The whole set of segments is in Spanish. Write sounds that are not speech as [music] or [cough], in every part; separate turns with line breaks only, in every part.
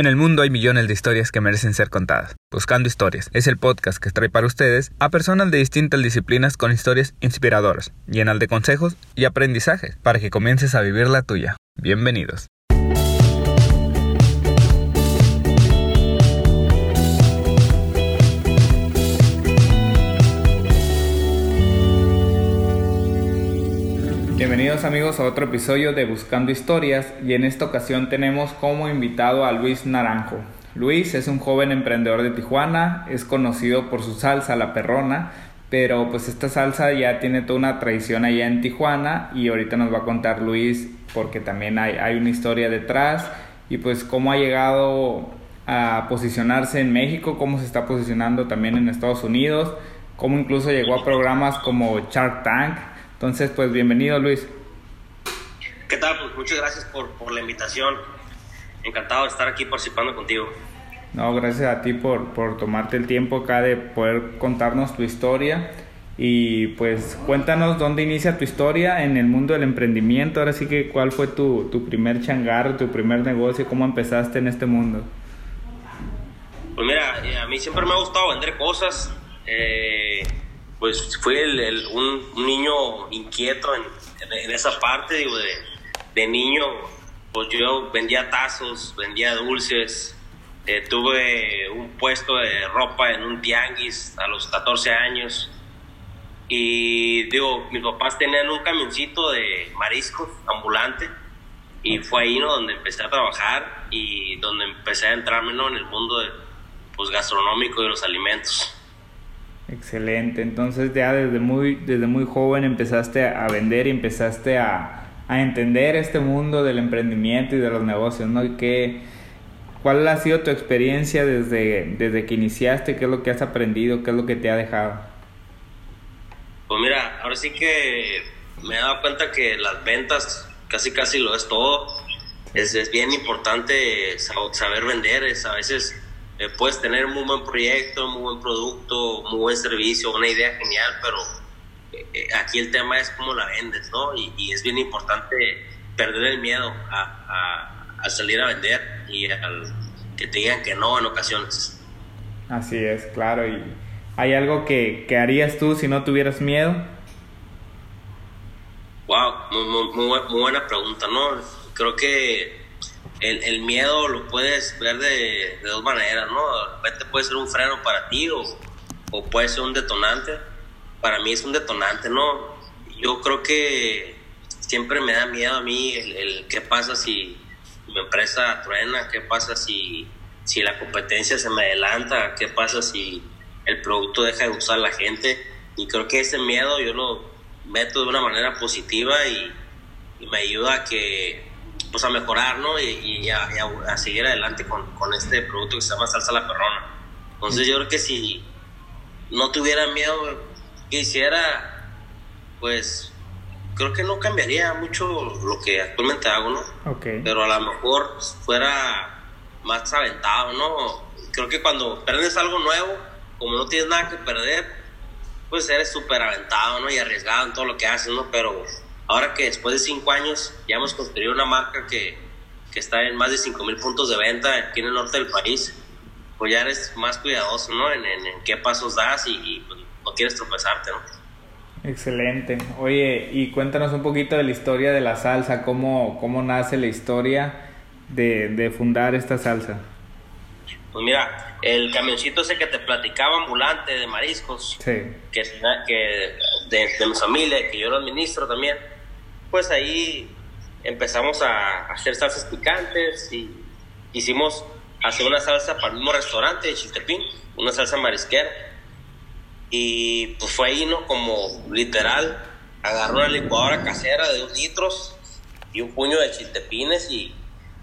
En el mundo hay millones de historias que merecen ser contadas. Buscando Historias es el podcast que trae para ustedes a personas de distintas disciplinas con historias inspiradoras, llenas de consejos y aprendizajes para que comiences a vivir la tuya. Bienvenidos. Bienvenidos amigos a otro episodio de Buscando Historias y en esta ocasión tenemos como invitado a Luis Naranjo. Luis es un joven emprendedor de Tijuana, es conocido por su salsa La Perrona, pero pues esta salsa ya tiene toda una tradición allá en Tijuana y ahorita nos va a contar Luis porque también hay, hay una historia detrás y pues cómo ha llegado a posicionarse en México, cómo se está posicionando también en Estados Unidos, cómo incluso llegó a programas como Shark Tank entonces, pues bienvenido Luis.
¿Qué tal? Pues muchas gracias por, por la invitación. Encantado de estar aquí participando contigo.
No, gracias a ti por, por tomarte el tiempo acá de poder contarnos tu historia. Y pues cuéntanos dónde inicia tu historia en el mundo del emprendimiento. Ahora sí que cuál fue tu, tu primer changar, tu primer negocio, cómo empezaste en este mundo.
Pues mira, eh, a mí siempre me ha gustado vender cosas. Eh, pues fui un, niño inquieto en, en, esa parte, digo, de, de, niño, pues yo vendía tazos, vendía dulces, eh, tuve un puesto de ropa en un tianguis a los 14 años y digo, mis papás tenían un camioncito de mariscos ambulante y fue ahí ¿no? donde empecé a trabajar y donde empecé a entrarme ¿no? en el mundo de, pues, gastronómico de los alimentos.
Excelente, entonces ya desde muy, desde muy joven empezaste a vender y empezaste a, a entender este mundo del emprendimiento y de los negocios, ¿no? ¿Y qué, ¿Cuál ha sido tu experiencia desde, desde que iniciaste? ¿Qué es lo que has aprendido? ¿Qué es lo que te ha dejado?
Pues mira, ahora sí que me he dado cuenta que las ventas casi casi lo es todo. Es, es bien importante saber vender, es a veces eh, puedes tener un muy buen proyecto, muy buen producto, muy buen servicio, una idea genial, pero eh, eh, aquí el tema es cómo la vendes, ¿no? Y, es bien importante perder el miedo a, a, salir a vender y al que te digan que no en ocasiones.
Así es, claro. ¿Y hay algo que, que harías tú si no tuvieras miedo?
Wow, muy, muy, muy buena pregunta, ¿no? Creo que el, el, miedo lo puedes ver de, dos maneras, ¿no? De repente puede ser un freno para ti o, o, puede ser un detonante. Para mí es un detonante, ¿no? Yo creo que siempre me da miedo a mí el qué pasa si mi empresa truena, qué pasa si, si la competencia se me adelanta, qué pasa si el producto deja de usar la gente. Y creo que ese miedo yo lo meto de una manera positiva y, y me ayuda a que pues a mejorar, ¿no? Y, a, seguir adelante con, con, este producto que se llama Salsa La Perrona. Entonces yo creo que si no tuviera miedo que hiciera, pues creo que no cambiaría mucho lo que actualmente hago, ¿no?
Okay.
Pero a lo mejor fuera más aventado, ¿no? Creo que cuando perdes algo nuevo, como no tienes nada que perder, pues eres súper aventado, ¿no? Y arriesgado en todo lo que haces, ¿no? Pero Ahora que después de cinco años ya hemos construido una marca que, que está en más de cinco mil puntos de venta aquí en el norte del país, pues ya eres más cuidadoso, ¿no? En, en, qué pasos das y, pues, no quieres tropezarte, ¿no?
Excelente. Oye, y cuéntanos un poquito de la historia de la salsa, cómo, cómo nace la historia de, de fundar esta salsa.
Pues mira, el camioncito ese que te platicaba ambulante de mariscos,
sí.
que, que de, de mi familia, que yo lo administro también, pues ahí empezamos a hacer salsas picantes y hicimos hacer una salsa para el mismo restaurante de Chiltepín, una salsa marisquera. Y pues fue ahí, ¿no? Como literal, agarró una licuadora casera de dos litros y un puño de chiltepines y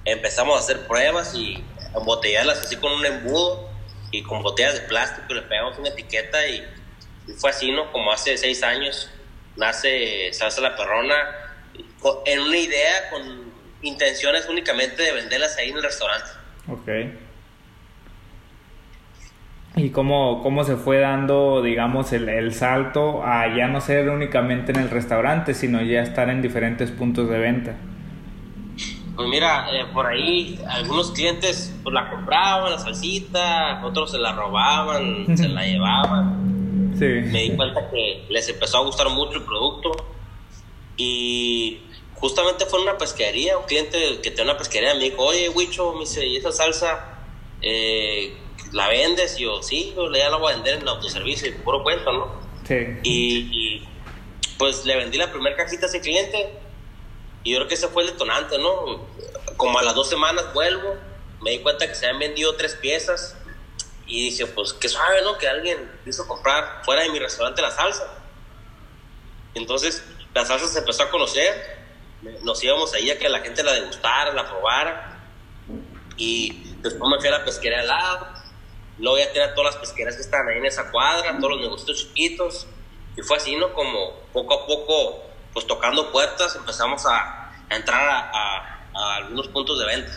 empezamos a hacer pruebas y embotellarlas así con un embudo y con botellas de plástico le pegamos una etiqueta y, y fue así, ¿no? Como hace seis años nace Salsa La Perrona en una idea con intenciones únicamente de venderlas ahí en el restaurante.
Ok. ¿Y cómo, cómo se fue dando, digamos, el, el, salto a ya no ser únicamente en el restaurante, sino ya estar en diferentes puntos de venta?
Pues mira, eh, por ahí algunos clientes pues, la compraban, la salsita, otros se la robaban, se la [laughs] llevaban. Sí. Me di cuenta que les empezó a gustar mucho el producto y justamente fue en una pesquería, un cliente que tiene una pesquería me dijo, oye, Wicho, me dice, ¿y esa salsa eh, la vendes? Y yo, sí, yo ya la voy a vender en el autoservicio, puro cuento, ¿no? Sí. Y, pues le vendí la primera cajita a ese cliente y yo creo que ese fue el detonante, ¿no? Como a las dos semanas vuelvo, me di cuenta que se habían vendido tres piezas y dije, pues qué suave, ¿no? Que alguien quiso comprar fuera de mi restaurante la salsa. Entonces la salsa se empezó a conocer, nos íbamos ahí a que la gente la degustara, la probara y después me fui a la pesquería al lado, luego ya tenía todas las pesqueras que estaban ahí en esa cuadra, todos los negocios chiquitos y fue así, ¿no? Como poco a poco, pues tocando puertas, empezamos a, entrar a, algunos puntos de venta.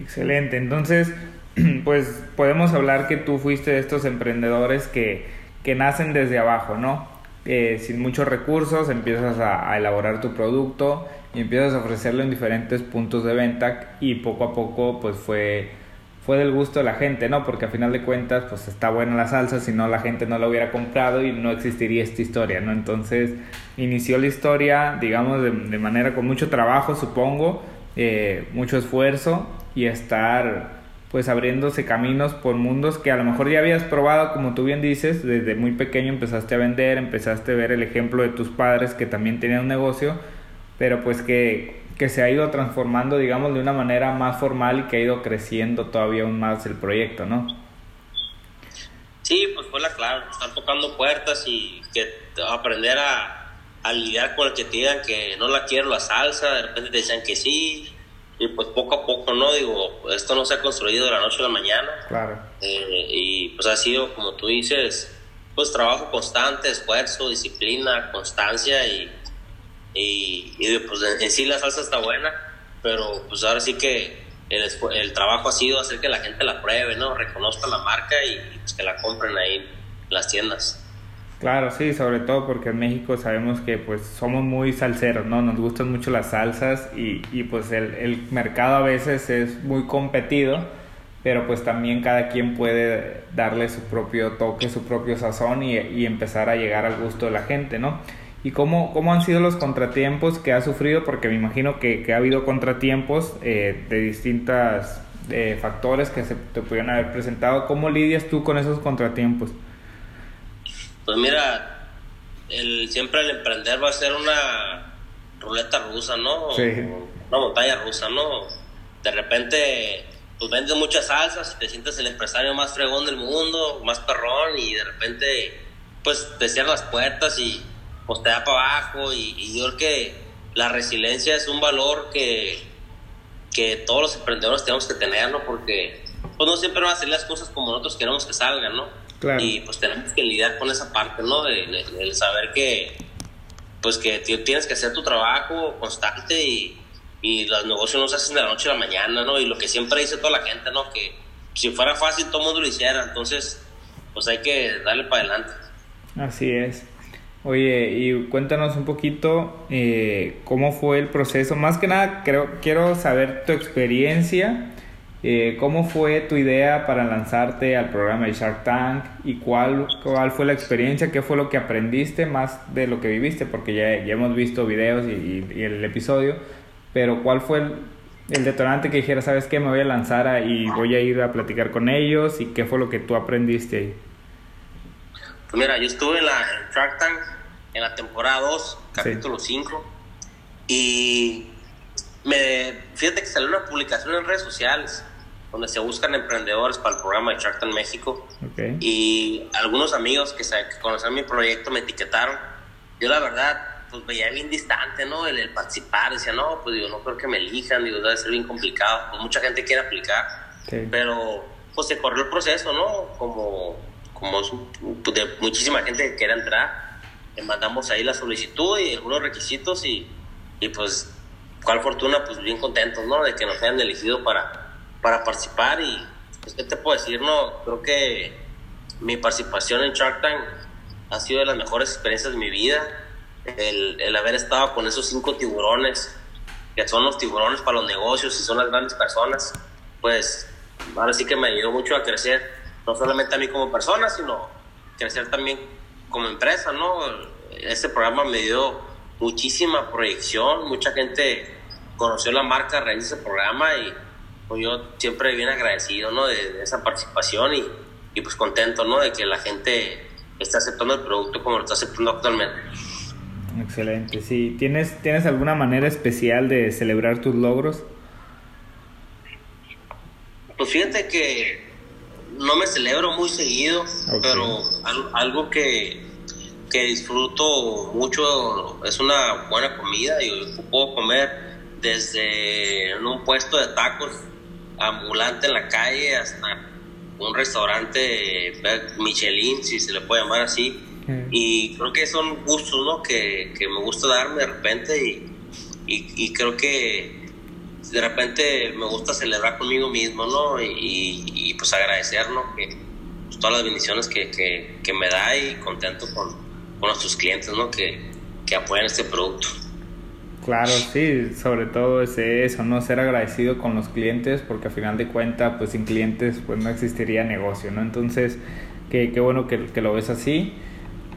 Excelente, entonces [clears throat] pues podemos hablar que tú fuiste de estos emprendedores que, que nacen desde abajo, ¿no? Eh, sin muchos recursos empiezas a, elaborar tu producto y empiezas a ofrecerlo en diferentes puntos de venta y poco a poco pues fue, fue del gusto de la gente, ¿no? Porque a final de cuentas pues está buena la salsa, si no la gente no la hubiera comprado y no existiría esta historia, ¿no? Entonces inició la historia, digamos, de, manera con mucho trabajo, supongo, eh, mucho esfuerzo y estar pues abriéndose caminos por mundos que a lo mejor ya habías probado, como tú bien dices, desde muy pequeño empezaste a vender, empezaste a ver el ejemplo de tus padres que también tenían un negocio, pero pues que, que se ha ido transformando, digamos, de una manera más formal y que ha ido creciendo todavía aún más el proyecto, ¿no?
Sí, pues fue la clave, estar tocando puertas y que aprender a, a lidiar con el que te digan que no la quiero la salsa, de repente te decían que sí, y pues poco a poco, ¿no? Digo, esto no se ha construido de la noche a la mañana. Claro. Eh, y pues ha sido, como tú dices, pues trabajo constante, esfuerzo, disciplina, constancia y, y, pues en, sí la salsa está buena, pero pues ahora sí que el, el, trabajo ha sido hacer que la gente la pruebe, ¿no? Reconozca la marca y, y pues que la compren ahí en las tiendas.
Claro, sí, sobre todo porque en México sabemos que pues somos muy salseros, ¿no? Nos gustan mucho las salsas y, y pues el, el, mercado a veces es muy competido, pero pues también cada quien puede darle su propio toque, su propio sazón y, y empezar a llegar al gusto de la gente, ¿no? ¿Y cómo, cómo han sido los contratiempos que ha sufrido? Porque me imagino que, que ha habido contratiempos eh, de distintos eh, factores que se te pudieran haber presentado. ¿Cómo lidias tú con esos contratiempos?
Pues mira, el, siempre el emprender va a ser una ruleta rusa, ¿no? Sí. Una montaña rusa, ¿no? De repente, pues vendes muchas salsas y te sientes el empresario más fregón del mundo, más perrón, y de repente, pues te cierran las puertas y pues te da para abajo. Y, y yo creo que la resiliencia es un valor que, que todos los emprendedores tenemos que tener, ¿no? Porque pues no siempre van a salir las cosas como nosotros queremos que salgan, ¿no? Y pues tenemos que lidiar con esa parte, ¿no? El, saber que, pues que tienes que hacer tu trabajo constante y, y los negocios no se hacen de la noche a la mañana, ¿no? Y lo que siempre dice toda la gente, ¿no? Que si fuera fácil todo el mundo lo hiciera, entonces pues hay que darle para adelante.
Así es. Oye, y cuéntanos un poquito eh, cómo fue el proceso. Más que nada, creo, quiero saber tu experiencia eh, ¿Cómo fue tu idea para lanzarte al programa de Shark Tank y cuál, cuál fue la experiencia? ¿Qué fue lo que aprendiste más de lo que viviste? Porque ya, ya hemos visto videos y, el episodio, pero ¿cuál fue el, detonante que dijera, sabes qué, me voy a lanzar y voy a ir a platicar con ellos y qué fue lo que tú aprendiste ahí?
Pues mira, yo estuve en la Shark Tank en la temporada 2, capítulo 5, y me, fíjate que salió una publicación en redes sociales donde se buscan emprendedores para el programa de Shark Tank México. Y algunos amigos que, se, conocen mi proyecto me etiquetaron. Yo la verdad, pues veía bien distante, ¿no? El, participar, decía, no, pues digo, no creo que me elijan, digo, debe ser bien complicado. Pues mucha gente quiere aplicar, pero pues se corrió el proceso, ¿no? Como, como de muchísima gente que quiere entrar. Le mandamos ahí la solicitud y algunos requisitos y, y pues, cuál fortuna, pues bien contentos, ¿no? De que nos hayan elegido para para participar y, pues, ¿qué te puedo decir? No, creo que mi participación en Shark Tank ha sido de las mejores experiencias de mi vida. El, el haber estado con esos cinco tiburones que son los tiburones para los negocios y son las grandes personas, pues ahora sí que me ayudó mucho a crecer, no solamente a mí como persona, sino crecer también como empresa, ¿no? Este programa me dio muchísima proyección, mucha gente conoció la marca a raíz de ese programa y pues yo siempre bien agradecido, ¿no? De, esa participación y, y, pues contento, ¿no? De que la gente está aceptando el producto como lo está aceptando actualmente.
Excelente, sí. ¿Tienes, ¿Tienes alguna manera especial de celebrar tus logros?
Pues fíjate que no me celebro muy seguido, pero algo que, que disfruto mucho es una buena comida. y puedo comer desde en un puesto de tacos ambulante en la calle hasta un restaurante Michelin, si se le puede llamar así. Y creo que son gustos ¿no? que, que me gusta darme de repente y, y, creo que de repente me gusta celebrar conmigo mismo ¿no? y, y pues agradecer ¿no? que, pues, todas las bendiciones que, que, que, me da y contento con, con nuestros clientes ¿no? que, que apoyan este producto.
Claro, sí, sobre todo es eso, ¿no? Ser agradecido con los clientes, porque a final de cuentas, pues sin clientes, pues no existiría negocio, ¿no? Entonces, qué, qué bueno que, que, lo ves así.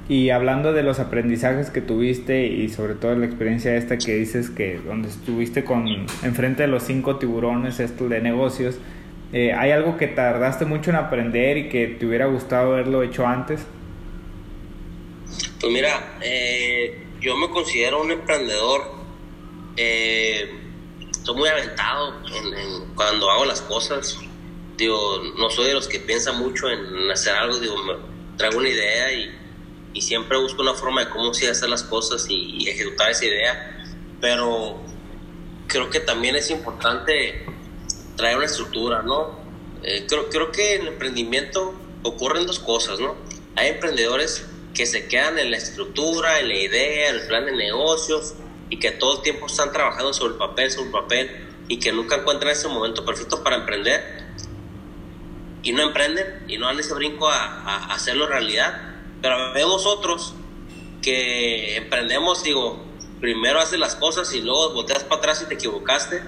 Y hablando de los aprendizajes que tuviste y sobre todo la experiencia esta que dices que donde estuviste con enfrente de los cinco tiburones estos de negocios, eh, ¿hay algo que tardaste mucho en aprender y que te hubiera gustado haberlo hecho antes?
Pues mira, eh, yo me considero un emprendedor eh, estoy muy aventado en, cuando hago las cosas. Digo, no soy de los que piensa mucho en hacer algo, digo, traigo una idea y, y siempre busco una forma de cómo hacer las cosas y, ejecutar esa idea. Pero creo que también es importante traer una estructura, ¿no? Eh, creo, creo que en el emprendimiento ocurren dos cosas, ¿no? Hay emprendedores que se quedan en la estructura, en la idea, en el plan de negocios, y que todo el tiempo están trabajando sobre el papel, sobre el papel y que nunca encuentran ese momento perfecto para emprender y no emprenden y no dan ese brinco a, hacerlo realidad. Pero vemos otros que emprendemos, digo, primero haces las cosas y luego volteas para atrás y te equivocaste.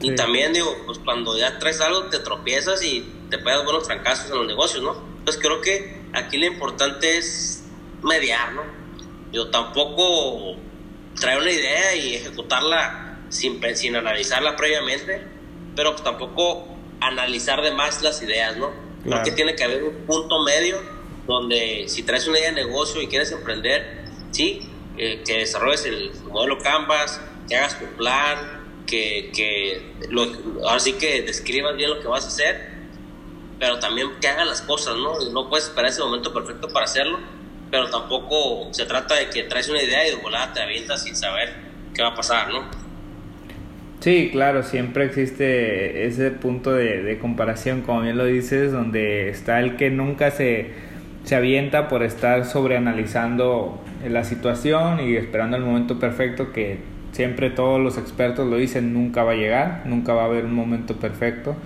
Y también digo, pues cuando ya traes algo te tropiezas y te pegas buenos trancazos en los negocios, ¿no? Entonces creo que aquí lo importante es mediar, ¿no? Yo tampoco traer una idea y ejecutarla sin, sin analizarla previamente, pero pues tampoco analizar de más las ideas, ¿no? Creo que tiene que haber un punto medio donde si traes una idea de negocio y quieres emprender, sí, eh, que desarrolles el modelo Canvas, que hagas tu plan, que, que lo, ahora sí que describas bien lo que vas a hacer, pero también que hagas las cosas, ¿no? No puedes esperar ese momento perfecto para hacerlo, pero tampoco se trata de que traes una idea y de volada te avientas sin saber qué va a pasar, ¿no?
Sí, claro, siempre existe ese punto de, comparación, como bien lo dices, donde está el que nunca se, se avienta por estar sobreanalizando la situación y esperando el momento perfecto que siempre todos los expertos lo dicen, nunca va a llegar, nunca va a haber un momento perfecto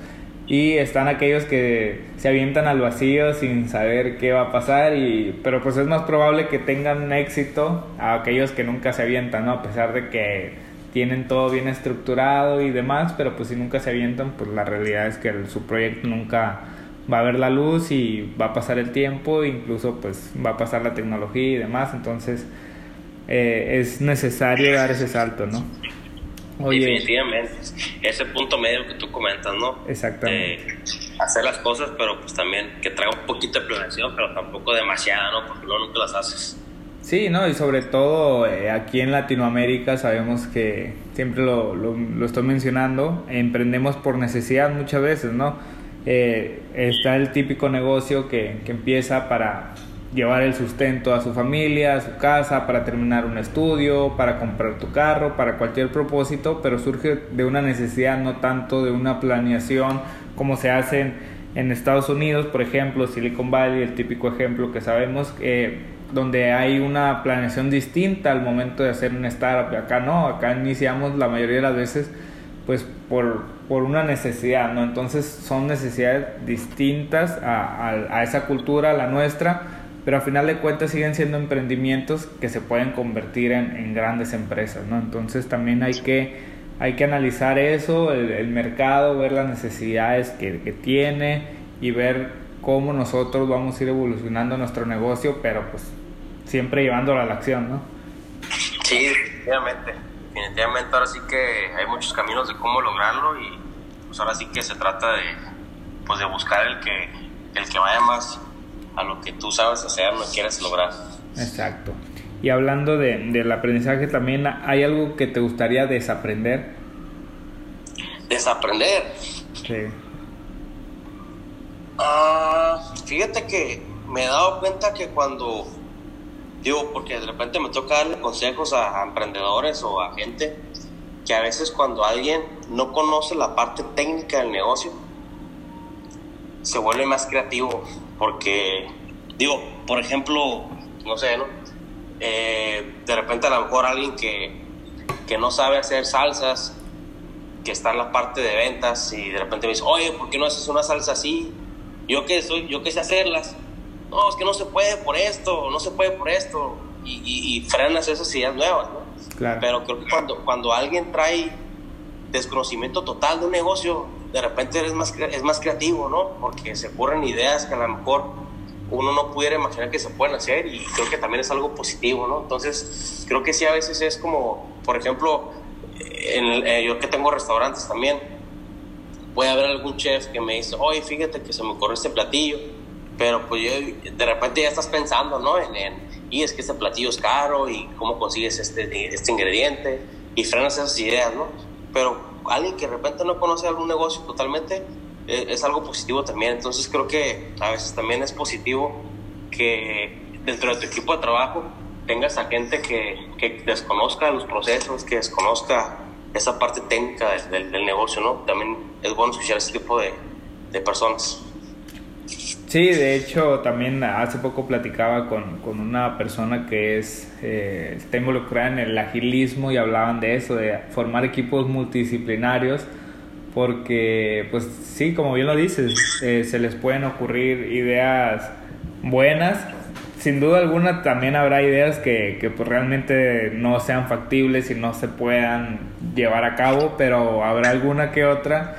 y están aquellos que se avientan al vacío sin saber qué va a pasar y pero pues es más probable que tengan éxito a aquellos que nunca se avientan, ¿no? A pesar de que tienen todo bien estructurado y demás, pero pues si nunca se avientan, pues la realidad es que su proyecto nunca va a ver la luz y va a pasar el tiempo, incluso pues va a pasar la tecnología y demás, entonces eh, es necesario dar ese salto, ¿no?
Definitivamente. Ese punto medio que tú comentas, ¿no?
Exactamente.
hacer las cosas, pero pues también que traiga un poquito de planeación, pero tampoco demasiada, ¿no? Porque luego nunca las haces.
Sí, ¿no? Y sobre todo eh, aquí en Latinoamérica sabemos que siempre lo, lo, lo, estoy mencionando, emprendemos por necesidad muchas veces, ¿no? Eh, está el típico negocio que, que empieza para llevar el sustento a su familia, a su casa, para terminar un estudio, para comprar tu carro, para cualquier propósito, pero surge de una necesidad, no tanto de una planeación como se hace en, Estados Unidos, por ejemplo, Silicon Valley, el típico ejemplo que sabemos, eh, donde hay una planeación distinta al momento de hacer un startup. Acá no, acá iniciamos la mayoría de las veces pues por, por una necesidad, ¿no? Entonces son necesidades distintas a, a, a esa cultura, a la nuestra, pero al final de cuentas siguen siendo emprendimientos que se pueden convertir en, en, grandes empresas, ¿no? Entonces también hay que hay que analizar eso, el, mercado, ver las necesidades que, que, tiene y ver cómo nosotros vamos a ir evolucionando nuestro negocio, pero pues siempre llevándolo a la acción, ¿no?
Sí, definitivamente. Definitivamente ahora sí que hay muchos caminos de cómo lograrlo y pues ahora sí que se trata de, pues de buscar el que, el que vaya más a lo que tú sabes hacer, lo quieres lograr.
Exacto. Y hablando de, del aprendizaje también, ¿hay algo que te gustaría desaprender?
¿Desaprender?
Sí.
Ah, fíjate que me he dado cuenta que cuando, digo, porque de repente me toca darle consejos a, emprendedores o a gente, que a veces cuando alguien no conoce la parte técnica del negocio, se vuelve más creativo, porque, digo, por ejemplo, no sé, ¿no? Eh, de repente a lo mejor alguien que, que no sabe hacer salsas, que está en la parte de ventas y de repente me dice, oye, ¿por qué no haces una salsa así? Yo que soy, yo que sé hacerlas. No, es que no se puede por esto, no se puede por esto. Y, y, frenas esas ideas nuevas, ¿no? Pero creo que cuando, cuando alguien trae desconocimiento total de un negocio, de repente eres más, es más creativo, ¿no? Porque se ocurren ideas que a lo mejor uno no pudiera imaginar que se pueden hacer y creo que también es algo positivo, ¿no? Entonces, creo que sí a veces es como, por ejemplo, en eh, yo que tengo restaurantes también, puede haber algún chef que me dice, oye, fíjate que se me ocurre este platillo, pero pues yo, de repente ya estás pensando, ¿no? En, en, y es que este platillo es caro y cómo consigues este, este ingrediente y frenas esas ideas, ¿no? Pero alguien que de repente no conoce algún negocio totalmente, eh, es algo positivo también. Entonces creo que a veces también es positivo que dentro de tu equipo de trabajo tengas a gente que, que desconozca los procesos, que desconozca esa parte técnica del, del, negocio, ¿no? También es bueno escuchar ese tipo de, de, personas.
Sí, de hecho también hace poco platicaba con, con una persona que es, eh, está involucrada en el agilismo y hablaban de eso, de formar equipos multidisciplinarios porque pues sí, como bien lo dices, eh, se les pueden ocurrir ideas buenas. Sin duda alguna también habrá ideas que, que pues realmente no sean factibles y no se puedan llevar a cabo, pero habrá alguna que otra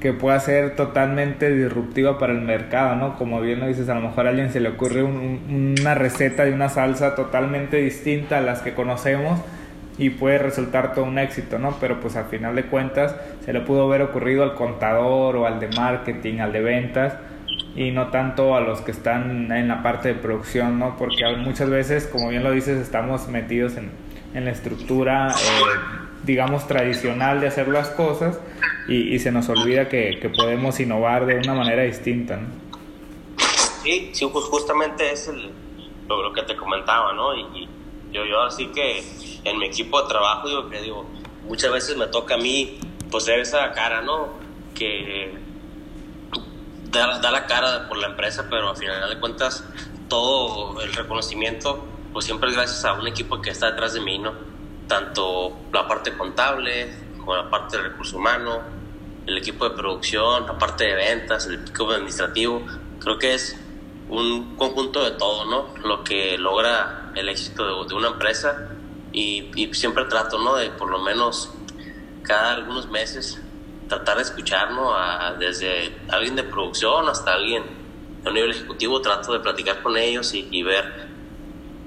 que pueda ser totalmente disruptiva para el mercado, ¿no? Como bien lo dices, a lo mejor a alguien se le ocurre una receta de una salsa totalmente distinta a las que conocemos, y puede resultar todo un éxito, ¿no? Pero pues al final de cuentas se le pudo haber ocurrido al contador o al de marketing, al de ventas y no tanto a los que están en la parte de producción, ¿no? Porque muchas veces, como bien lo dices, estamos metidos en, en la estructura, eh, digamos, tradicional de hacer las cosas y, se nos olvida que, que, podemos innovar de una manera distinta, ¿no?
Sí, sí, pues justamente es lo, lo, que te comentaba, ¿no? Y, yo, yo así que en mi equipo de trabajo, digo que digo, muchas veces me toca a mí, pues, ver esa cara, ¿no? Que da, da la cara por la empresa, pero al final de cuentas, todo el reconocimiento, pues siempre es gracias a un equipo que está detrás de mí, ¿no? Tanto la parte contable, como la parte de recursos humanos, el equipo de producción, la parte de ventas, el equipo administrativo. Creo que es un conjunto de todo, ¿no? Lo que logra el éxito de, de una empresa y, siempre trato, ¿no? De por lo menos cada algunos meses tratar de escuchar, desde alguien de producción hasta alguien a nivel ejecutivo, trato de platicar con ellos y, ver,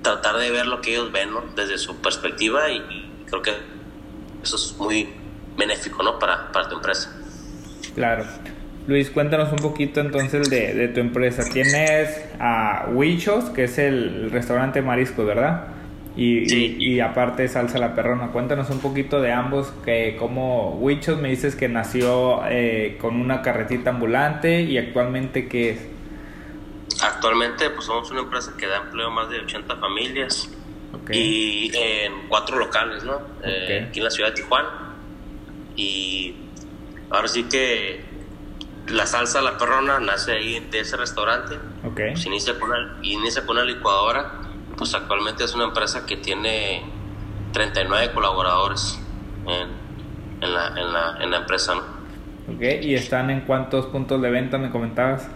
tratar de ver lo que ellos ven, ¿no? Desde su perspectiva y, creo que eso es muy benéfico, ¿no? Para, para tu empresa.
Claro. Luis, cuéntanos un poquito entonces de, de tu empresa. Tienes a Huichos, que es el restaurante marisco, ¿verdad? Y, y, aparte Salsa La Perrona. Cuéntanos un poquito de ambos, que como Huichos me dices que nació eh, con una carretita ambulante y actualmente qué es.
Actualmente pues somos una empresa que da empleo a más de 80 familias y en cuatro locales, ¿no? Eh, aquí en la ciudad de Tijuana. Y ahora sí que la salsa La Perrona nace ahí de ese restaurante.
Okay.
Se inicia con inicia con una licuadora pues actualmente es una empresa que tiene 39 colaboradores en, en, la, en, la, en la, empresa. ¿no?
Ok, ¿y están en cuántos puntos de venta me comentabas?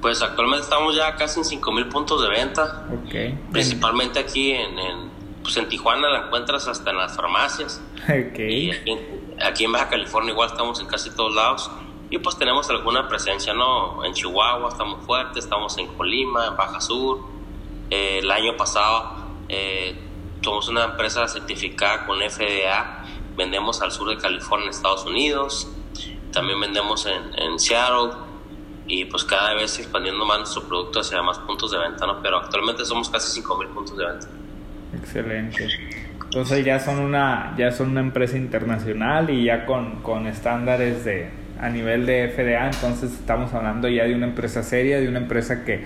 Pues actualmente estamos ya casi en 5.000 puntos de venta.
Okay.
Principalmente aquí en, en, pues en Tijuana la encuentras hasta en las farmacias.
Okay.
Y aquí, en Baja California igual estamos en casi todos lados. Y pues tenemos alguna presencia, ¿no? En Chihuahua estamos fuertes, estamos en Colima, en Baja Sur. Eh, el año pasado eh, somos una empresa certificada con FDA. Vendemos al sur de California, Estados Unidos. También vendemos en, en Seattle. Y pues cada vez expandiendo más nuestro producto hacia más puntos de venta, ¿no? Pero actualmente somos casi 5.000 puntos de venta.
Excelente. Entonces ya son una, ya son una empresa internacional y ya con, con estándares de, a nivel de FDA, entonces estamos hablando ya de una empresa seria, de una empresa que,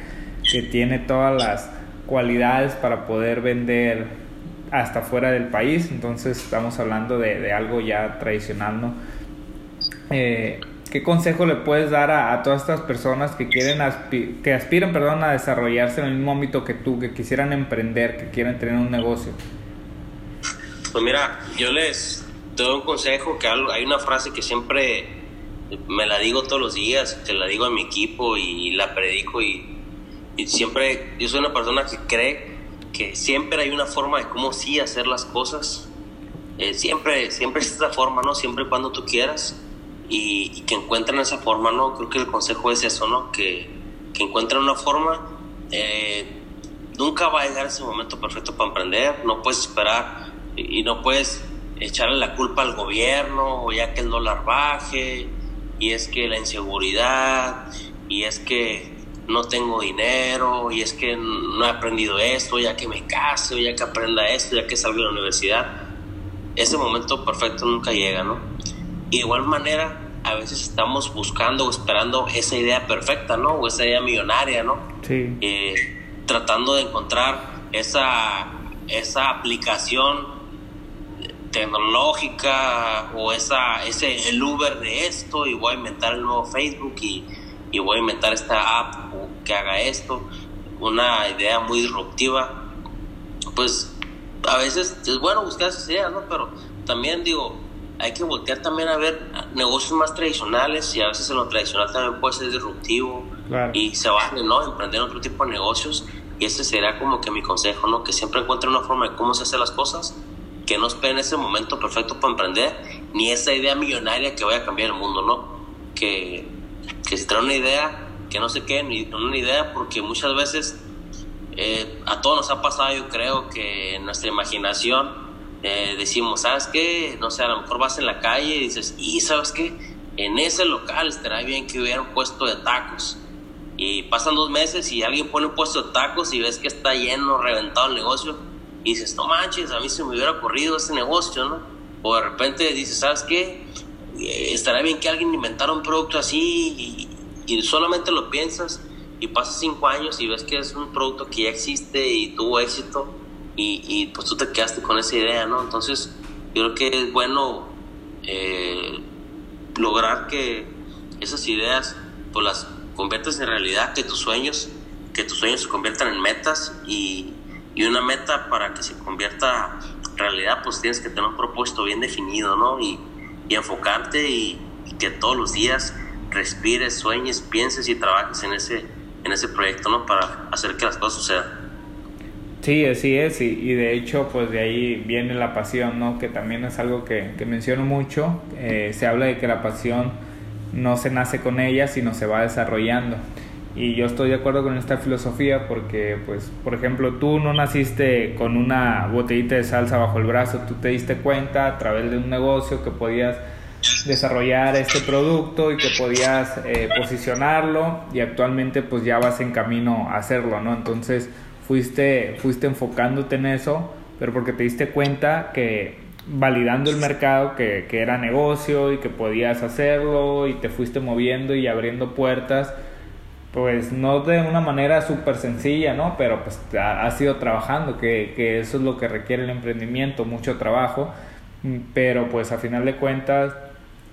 que tiene todas las cualidades para poder vender hasta fuera del país, entonces estamos hablando de, de algo ya tradicional, ¿no? Eh, ¿Qué consejo le puedes dar a, a todas estas personas que quieren que aspiran perdón, a desarrollarse en el mismo ámbito que tú, que quisieran emprender, que quieran tener un negocio?
Pues mira, yo les doy un consejo que hay una frase que siempre me la digo todos los días, que la digo a mi equipo y la predico y, y siempre, yo soy una persona que cree que siempre hay una forma de cómo sí hacer las cosas. Eh, siempre, siempre es esta forma, ¿no? Siempre y cuando tú quieras y, que encuentren esa forma, ¿no? Creo que el consejo es eso, ¿no? Que, que encuentren una forma. Eh, nunca va a llegar ese momento perfecto para emprender, no puedes esperar y, no puedes echarle la culpa al gobierno o ya que el dólar baje y es que la inseguridad y es que no tengo dinero y es que no he aprendido esto, ya que me case o ya que aprenda esto, ya que salga de la universidad. Ese momento perfecto nunca llega, ¿no? Y de igual manera, a veces estamos buscando o esperando esa idea perfecta, ¿no? O esa idea millonaria, ¿no?
Sí.
Eh, tratando de encontrar esa, esa aplicación tecnológica o esa, ese, el Uber de esto y voy a inventar el nuevo Facebook y, y voy a inventar esta app que haga esto, una idea muy disruptiva. Pues a veces es bueno buscar esas ideas, ¿no? Pero también digo, hay que voltear también a ver negocios más tradicionales y a veces en lo tradicional también puede ser disruptivo y se vale, ¿no? Emprender otro tipo de negocios y ese será como que mi consejo, ¿no? Que siempre encuentren una forma de cómo se hacen las cosas, que no esperen ese momento perfecto para emprender, ni esa idea millonaria que vaya a cambiar el mundo, ¿no? Que, que si una idea, que no se quede ni una idea, porque muchas veces eh, a todos nos ha pasado, yo creo, que en nuestra imaginación eh, decimos, ¿sabes qué? No sé, a lo mejor vas en la calle y dices, ¿y sabes qué? En ese local estaría bien que hubiera un puesto de tacos. Y pasan dos meses y alguien pone un puesto de tacos y ves que está lleno, reventado el negocio. Y dices, no manches, a mí se me hubiera ocurrido ese negocio, ¿no? O de repente dices, ¿sabes qué? Eh, estaría bien que alguien inventara un producto así y, y solamente lo piensas y pasas cinco años y ves que es un producto que ya existe y tuvo éxito y, pues tú te quedaste con esa idea, ¿no? Entonces yo creo que es bueno eh, lograr que esas ideas pues las conviertas en realidad, que tus sueños, que tus sueños se conviertan en metas y, y una meta para que se convierta realidad pues tienes que tener un propósito bien definido, ¿no? Y, y enfocarte y, y, que todos los días respires, sueñes, pienses y trabajes en ese, en ese proyecto, ¿no? Para hacer que las cosas sucedan.
Sí, así es, y, de hecho, pues de ahí viene la pasión, ¿no? Que también es algo que, que menciono mucho. Eh, se habla de que la pasión no se nace con ella, sino se va desarrollando. Y yo estoy de acuerdo con esta filosofía porque, pues, por ejemplo, tú no naciste con una botellita de salsa bajo el brazo, tú te diste cuenta a través de un negocio que podías desarrollar este producto y que podías eh, posicionarlo y actualmente pues ya vas en camino a hacerlo, ¿no? Entonces, fuiste, fuiste enfocándote en eso, pero porque te diste cuenta que validando el mercado que, que, era negocio y que podías hacerlo y te fuiste moviendo y abriendo puertas, pues no de una manera súper sencilla, ¿no? Pero pues has ido trabajando, que, que, eso es lo que requiere el emprendimiento, mucho trabajo, pero pues a final de cuentas,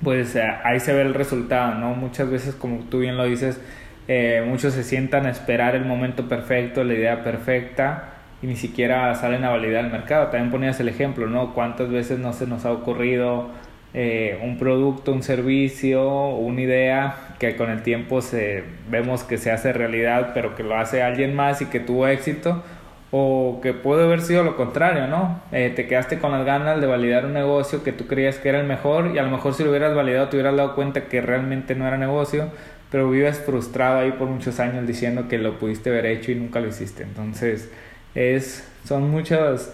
pues ahí se ve el resultado, ¿no? Muchas veces, como tú bien lo dices, eh, muchos se sientan a esperar el momento perfecto, la idea perfecta y ni siquiera salen a validar el mercado. También ponías el ejemplo, ¿no? ¿Cuántas veces no se nos ha ocurrido eh, un producto, un servicio, una idea que con el tiempo se, vemos que se hace realidad, pero que lo hace alguien más y que tuvo éxito? o que puede haber sido lo contrario, ¿no? Eh, te quedaste con las ganas de validar un negocio que tú creías que era el mejor y a lo mejor si lo hubieras validado te hubieras dado cuenta que realmente no era negocio, pero vives frustrado ahí por muchos años diciendo que lo pudiste haber hecho y nunca lo hiciste. Entonces, es, son muchos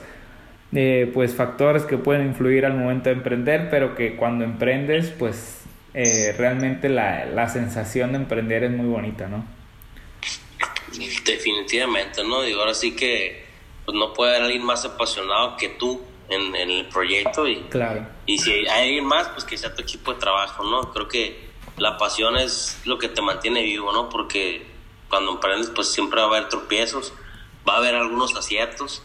eh, pues, factores que pueden influir al momento de emprender, pero que cuando emprendes, pues eh, realmente la, la sensación de emprender es muy bonita, ¿no?
Definitivamente, ¿no? Y ahora sí que pues, no puede haber alguien más apasionado que tú en, el proyecto y,
claro.
y si hay alguien más, pues que sea tu equipo de trabajo, ¿no? Creo que la pasión es lo que te mantiene vivo, ¿no? Porque cuando emprendes, pues siempre va a haber tropiezos, va a haber algunos aciertos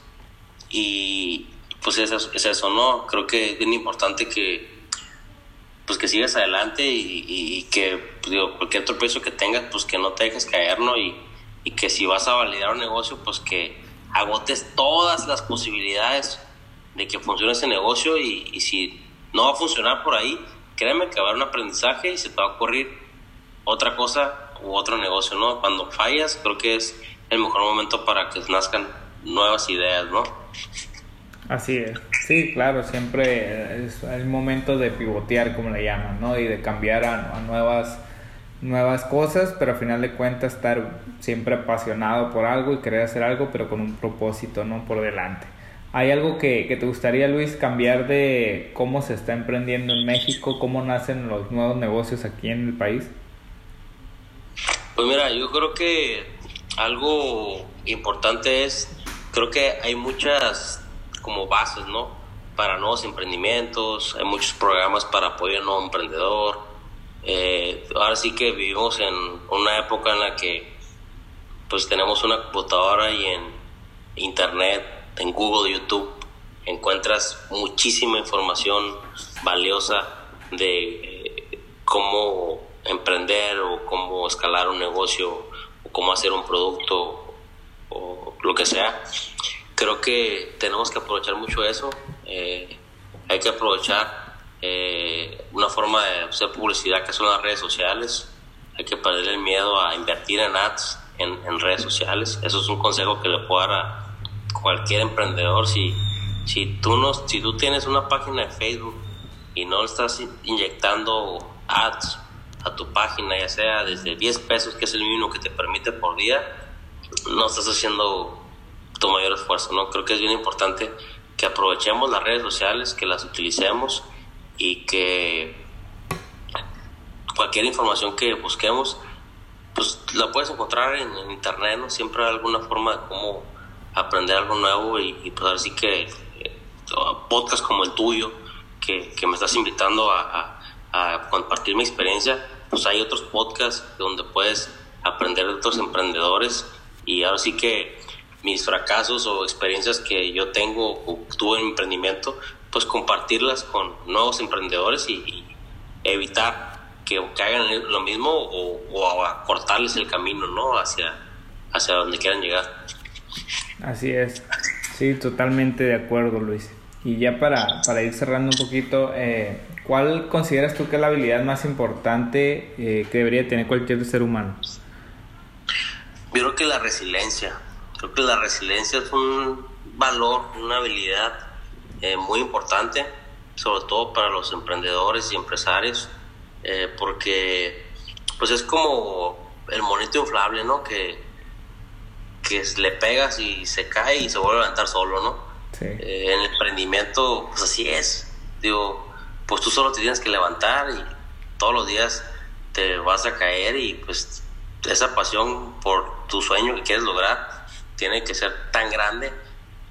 y pues es eso, es eso ¿no? Creo que es importante que pues que sigas adelante y, que pues, digo, cualquier tropiezo que tengas, pues que no te dejes caer, ¿no? Y, y que si vas a validar un negocio, pues que agotes todas las posibilidades de que funcione ese negocio y, si no va a funcionar por ahí, créeme que va a haber un aprendizaje y se te va a ocurrir otra cosa u otro negocio, ¿no? Cuando fallas, creo que es el mejor momento para que nazcan nuevas ideas, ¿no?
Así es, sí, claro, siempre es el momento de pivotear, como le llaman, ¿no? Y de cambiar a, a nuevas nuevas cosas, pero al final de cuentas estar siempre apasionado por algo y querer hacer algo, pero con un propósito, ¿no? Por delante. ¿Hay algo que, que, te gustaría, Luis, cambiar de cómo se está emprendiendo en México, cómo nacen los nuevos negocios aquí en el país?
Pues mira, yo creo que algo importante es, creo que hay muchas como bases, ¿no? Para nuevos emprendimientos, hay muchos programas para apoyar a un nuevo emprendedor, eh, ahora sí que vivimos en una época en la que pues tenemos una computadora y en internet, en Google, YouTube, encuentras muchísima información valiosa de eh, cómo emprender o cómo escalar un negocio o cómo hacer un producto o lo que sea. Creo que tenemos que aprovechar mucho eso. Eh, hay que aprovechar eh, una forma de hacer publicidad que son las redes sociales. Hay que perder el miedo a invertir en ads en, redes sociales. Eso es un consejo que le puedo dar a cualquier emprendedor. Si, si, tú no, si tú tienes una página de Facebook y no estás inyectando ads a tu página, ya sea desde 10 pesos, que es el mínimo que te permite por día, no estás haciendo tu mayor esfuerzo. ¿no? Creo que es bien importante que aprovechemos las redes sociales, que las utilicemos y que cualquier información que busquemos, pues la puedes encontrar en, internet, ¿no? Siempre hay alguna forma de cómo aprender algo nuevo y, pues así que eh, podcast como el tuyo, que, me estás invitando a, compartir mi experiencia, pues hay otros podcasts donde puedes aprender de otros emprendedores y ahora sí que mis fracasos o experiencias que yo tengo o tuve en mi emprendimiento, pues compartirlas con nuevos emprendedores y, evitar que, hagan lo mismo o, o cortarles el camino ¿no? hacia, hacia donde quieran llegar.
Así es, sí, totalmente de acuerdo Luis. Y ya para, para ir cerrando un poquito, eh, ¿cuál consideras tú que es la habilidad más importante eh, que debería tener cualquier ser humano?
Yo creo que la resiliencia. Creo que la resiliencia es un valor, una habilidad eh, muy importante, sobre todo para los emprendedores y empresarios, eh, porque pues es como el monito inflable, ¿no? Que, que le pegas y se cae y se vuelve a levantar solo, ¿no? Eh, en el emprendimiento, pues así es. Digo, pues tú solo te tienes que levantar y todos los días te vas a caer y pues esa pasión por tu sueño que quieres lograr tiene que ser tan grande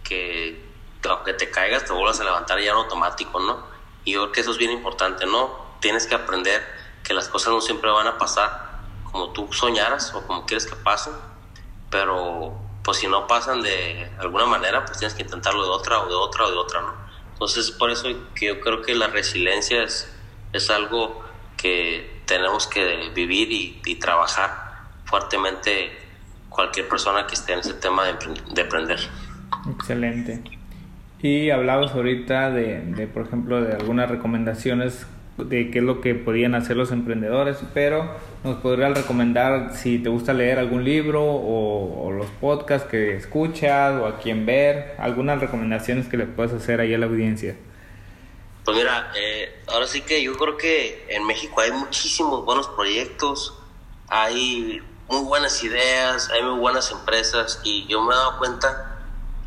que aunque te caigas, te vuelvas a levantar ya en automático, ¿no? Y yo creo que eso es bien importante, ¿no? Tienes que aprender que las cosas no siempre van a pasar como tú soñaras o como quieres que pasen, pero pues si no pasan de alguna manera, pues tienes que intentarlo de otra o de otra o de otra, ¿no? Entonces, por eso que yo creo que la resiliencia es, es algo que tenemos que vivir y, y trabajar fuertemente cualquier persona que esté en ese tema de, de aprender.
Excelente. Y hablabas ahorita de, de, por ejemplo, de algunas recomendaciones de qué es lo que podían hacer los emprendedores, pero nos podrías recomendar si te gusta leer algún libro o, los podcasts que escuchas o a quién ver, algunas recomendaciones que le puedes hacer ahí a la audiencia.
Pues mira, eh, ahora sí que yo creo que en México hay muchísimos buenos proyectos, hay muy buenas ideas, hay muy buenas empresas y yo me he dado cuenta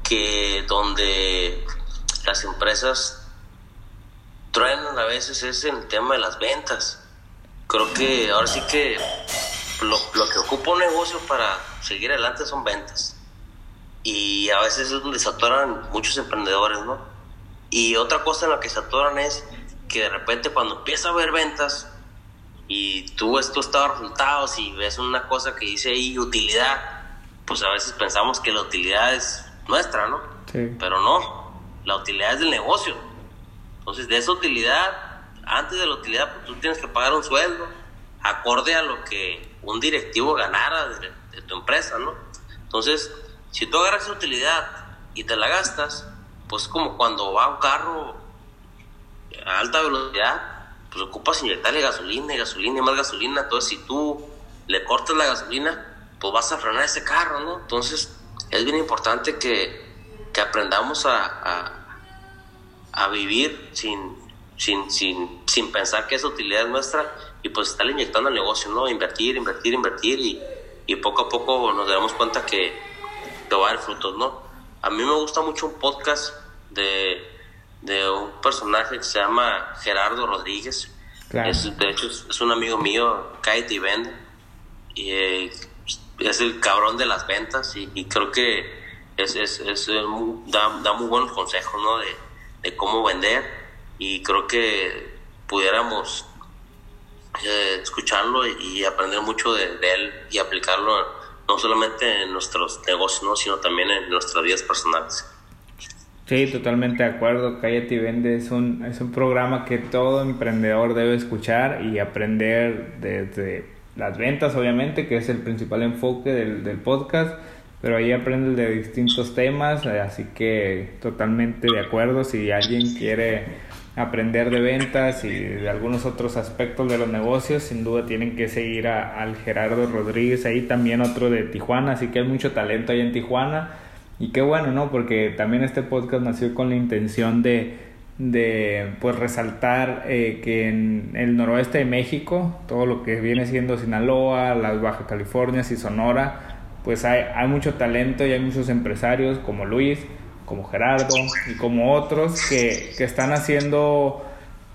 que donde las empresas truenan a veces es en el tema de las ventas. Creo que ahora sí que lo, que ocupa un negocio para seguir adelante son ventas. Y a veces es donde se atoran muchos emprendedores, ¿no? Y otra cosa en la que se atoran es que de repente cuando empieza a haber ventas y tú ves tus resultados y ves una cosa que dice ahí utilidad, pues a veces pensamos que la utilidad es nuestra, ¿no? Sí. Pero no, la utilidad es del negocio entonces, de esa utilidad, antes de la utilidad, pues, tú tienes que pagar un sueldo acorde a lo que un directivo ganara de, tu empresa, ¿no? Entonces, si tú agarras esa utilidad y te la gastas, pues como cuando va un carro a alta velocidad, pues ocupas inyectarle gasolina y gasolina y más gasolina. Entonces, si tú le cortas la gasolina, pues vas a frenar ese carro, ¿no? Entonces, es bien importante que, que aprendamos a a vivir sin, sin, sin, sin pensar que esa utilidad es nuestra y pues estar inyectando al negocio, ¿no? Invertir, invertir, invertir y, y poco a poco nos damos cuenta que, que va a dar frutos, ¿no? A mí me gusta mucho un podcast de, de un personaje que se llama Gerardo Rodríguez. Es, de hecho, es, un amigo mío, Kite y Vende. Y eh, es el cabrón de las ventas y, y creo que es, es, es da, da, muy buenos consejos, ¿no? De, de cómo vender y creo que pudiéramos eh, escucharlo y aprender mucho de, él y aplicarlo no solamente en nuestros negocios, sino también en nuestras vidas personales.
Sí, totalmente de acuerdo. Cállate y Vende es un, es un programa que todo emprendedor debe escuchar y aprender desde las ventas, obviamente, que es el principal enfoque del, del podcast pero ahí aprendes de distintos temas, así que totalmente de acuerdo, si alguien quiere aprender de ventas y de algunos otros aspectos de los negocios, sin duda tienen que seguir a, al Gerardo Rodríguez, ahí también otro de Tijuana, así que hay mucho talento ahí en Tijuana y qué bueno, ¿no? Porque también este podcast nació con la intención de, de pues resaltar eh, que en el noroeste de México, todo lo que viene siendo Sinaloa, las Baja Californias y Sonora, pues hay, hay mucho talento y hay muchos empresarios como Luis, como Gerardo y como otros que, que están haciendo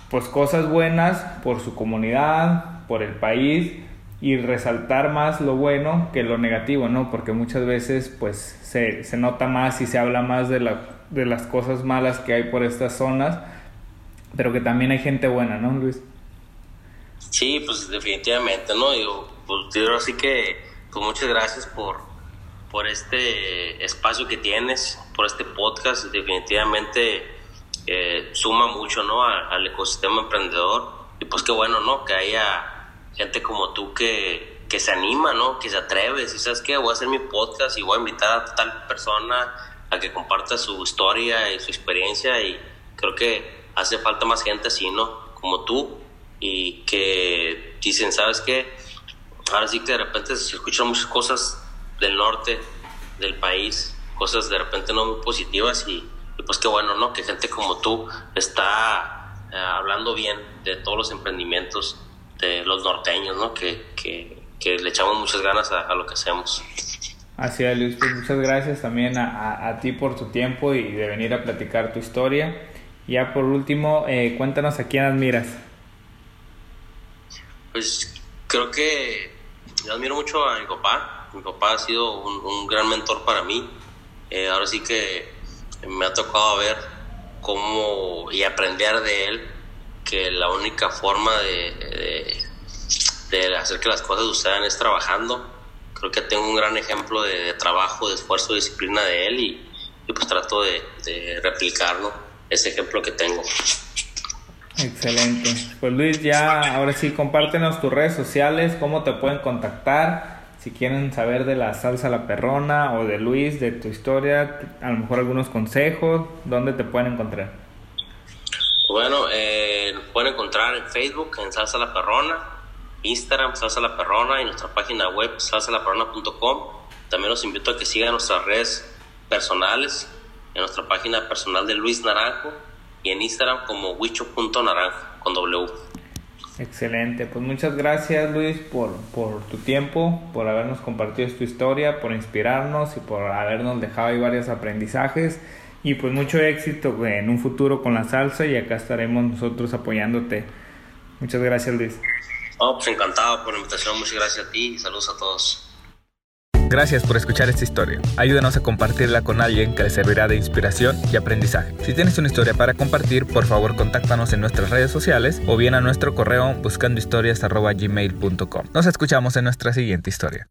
pues cosas buenas por su comunidad, por el país y resaltar más lo bueno que lo negativo, ¿no? Porque muchas veces pues se, se nota más y se habla más de, la, de las cosas malas que hay por estas zonas, pero que también hay gente buena, ¿no, Luis?
Sí, pues definitivamente, ¿no? Yo, pues yo así que pues muchas gracias por, por este espacio que tienes, por este podcast. Definitivamente eh, suma mucho ¿no? al ecosistema emprendedor. Y pues qué bueno, ¿no? Que haya gente como tú que, que se anima, ¿no? Que se atreve. Y sabes qué, voy a hacer mi podcast y voy a invitar a tal persona a que comparta su historia y su experiencia. Y creo que hace falta más gente así, ¿no? Como tú. Y que dicen, ¿sabes qué? ahora sí que de repente se escuchan muchas cosas del norte del país, cosas de repente no muy positivas y, pues qué bueno, ¿no? Que gente como tú está eh, hablando bien de todos los emprendimientos de los norteños, ¿no? Que, que, le echamos muchas ganas a, lo que hacemos.
Así es, Luis, pues muchas gracias también a, a, ti por tu tiempo y de venir a platicar tu historia. Ya por último, eh, cuéntanos a quién admiras.
Pues creo que yo admiro mucho a mi papá. Mi papá ha sido un, gran mentor para mí. Eh, ahora sí que me ha tocado ver cómo y aprender de él que la única forma de, de, hacer que las cosas sucedan es trabajando. Creo que tengo un gran ejemplo de, trabajo, de esfuerzo, de disciplina de él y, y pues trato de, replicarlo, ese ejemplo que tengo.
Excelente. Pues Luis, ya ahora sí, compártenos tus redes sociales, cómo te pueden contactar, si quieren saber de la salsa la perrona o de Luis, de tu historia, a lo mejor algunos consejos, ¿dónde te pueden encontrar?
Bueno, eh, pueden encontrar en Facebook, en Salsa La Perrona, Instagram, Salsa La Perrona y nuestra página web, salsalaperrona.com. También los invito a que sigan nuestras redes personales, en nuestra página personal de Luis Naranjo y en Instagram como wicho.naranjo con W.
Excelente, pues muchas gracias Luis por, por tu tiempo, por habernos compartido tu historia, por inspirarnos y por habernos dejado ahí varios aprendizajes y pues mucho éxito en un futuro con la salsa y acá estaremos nosotros apoyándote. Muchas gracias Luis.
Oh, pues encantado por la invitación, muchas gracias a ti y saludos a todos.
Gracias por escuchar esta historia. Ayúdanos a compartirla con alguien que le servirá de inspiración y aprendizaje. Si tienes una historia para compartir, por favor contáctanos en nuestras redes sociales o bien a nuestro correo buscandohistorias.gmail.com. Nos escuchamos en nuestra siguiente historia.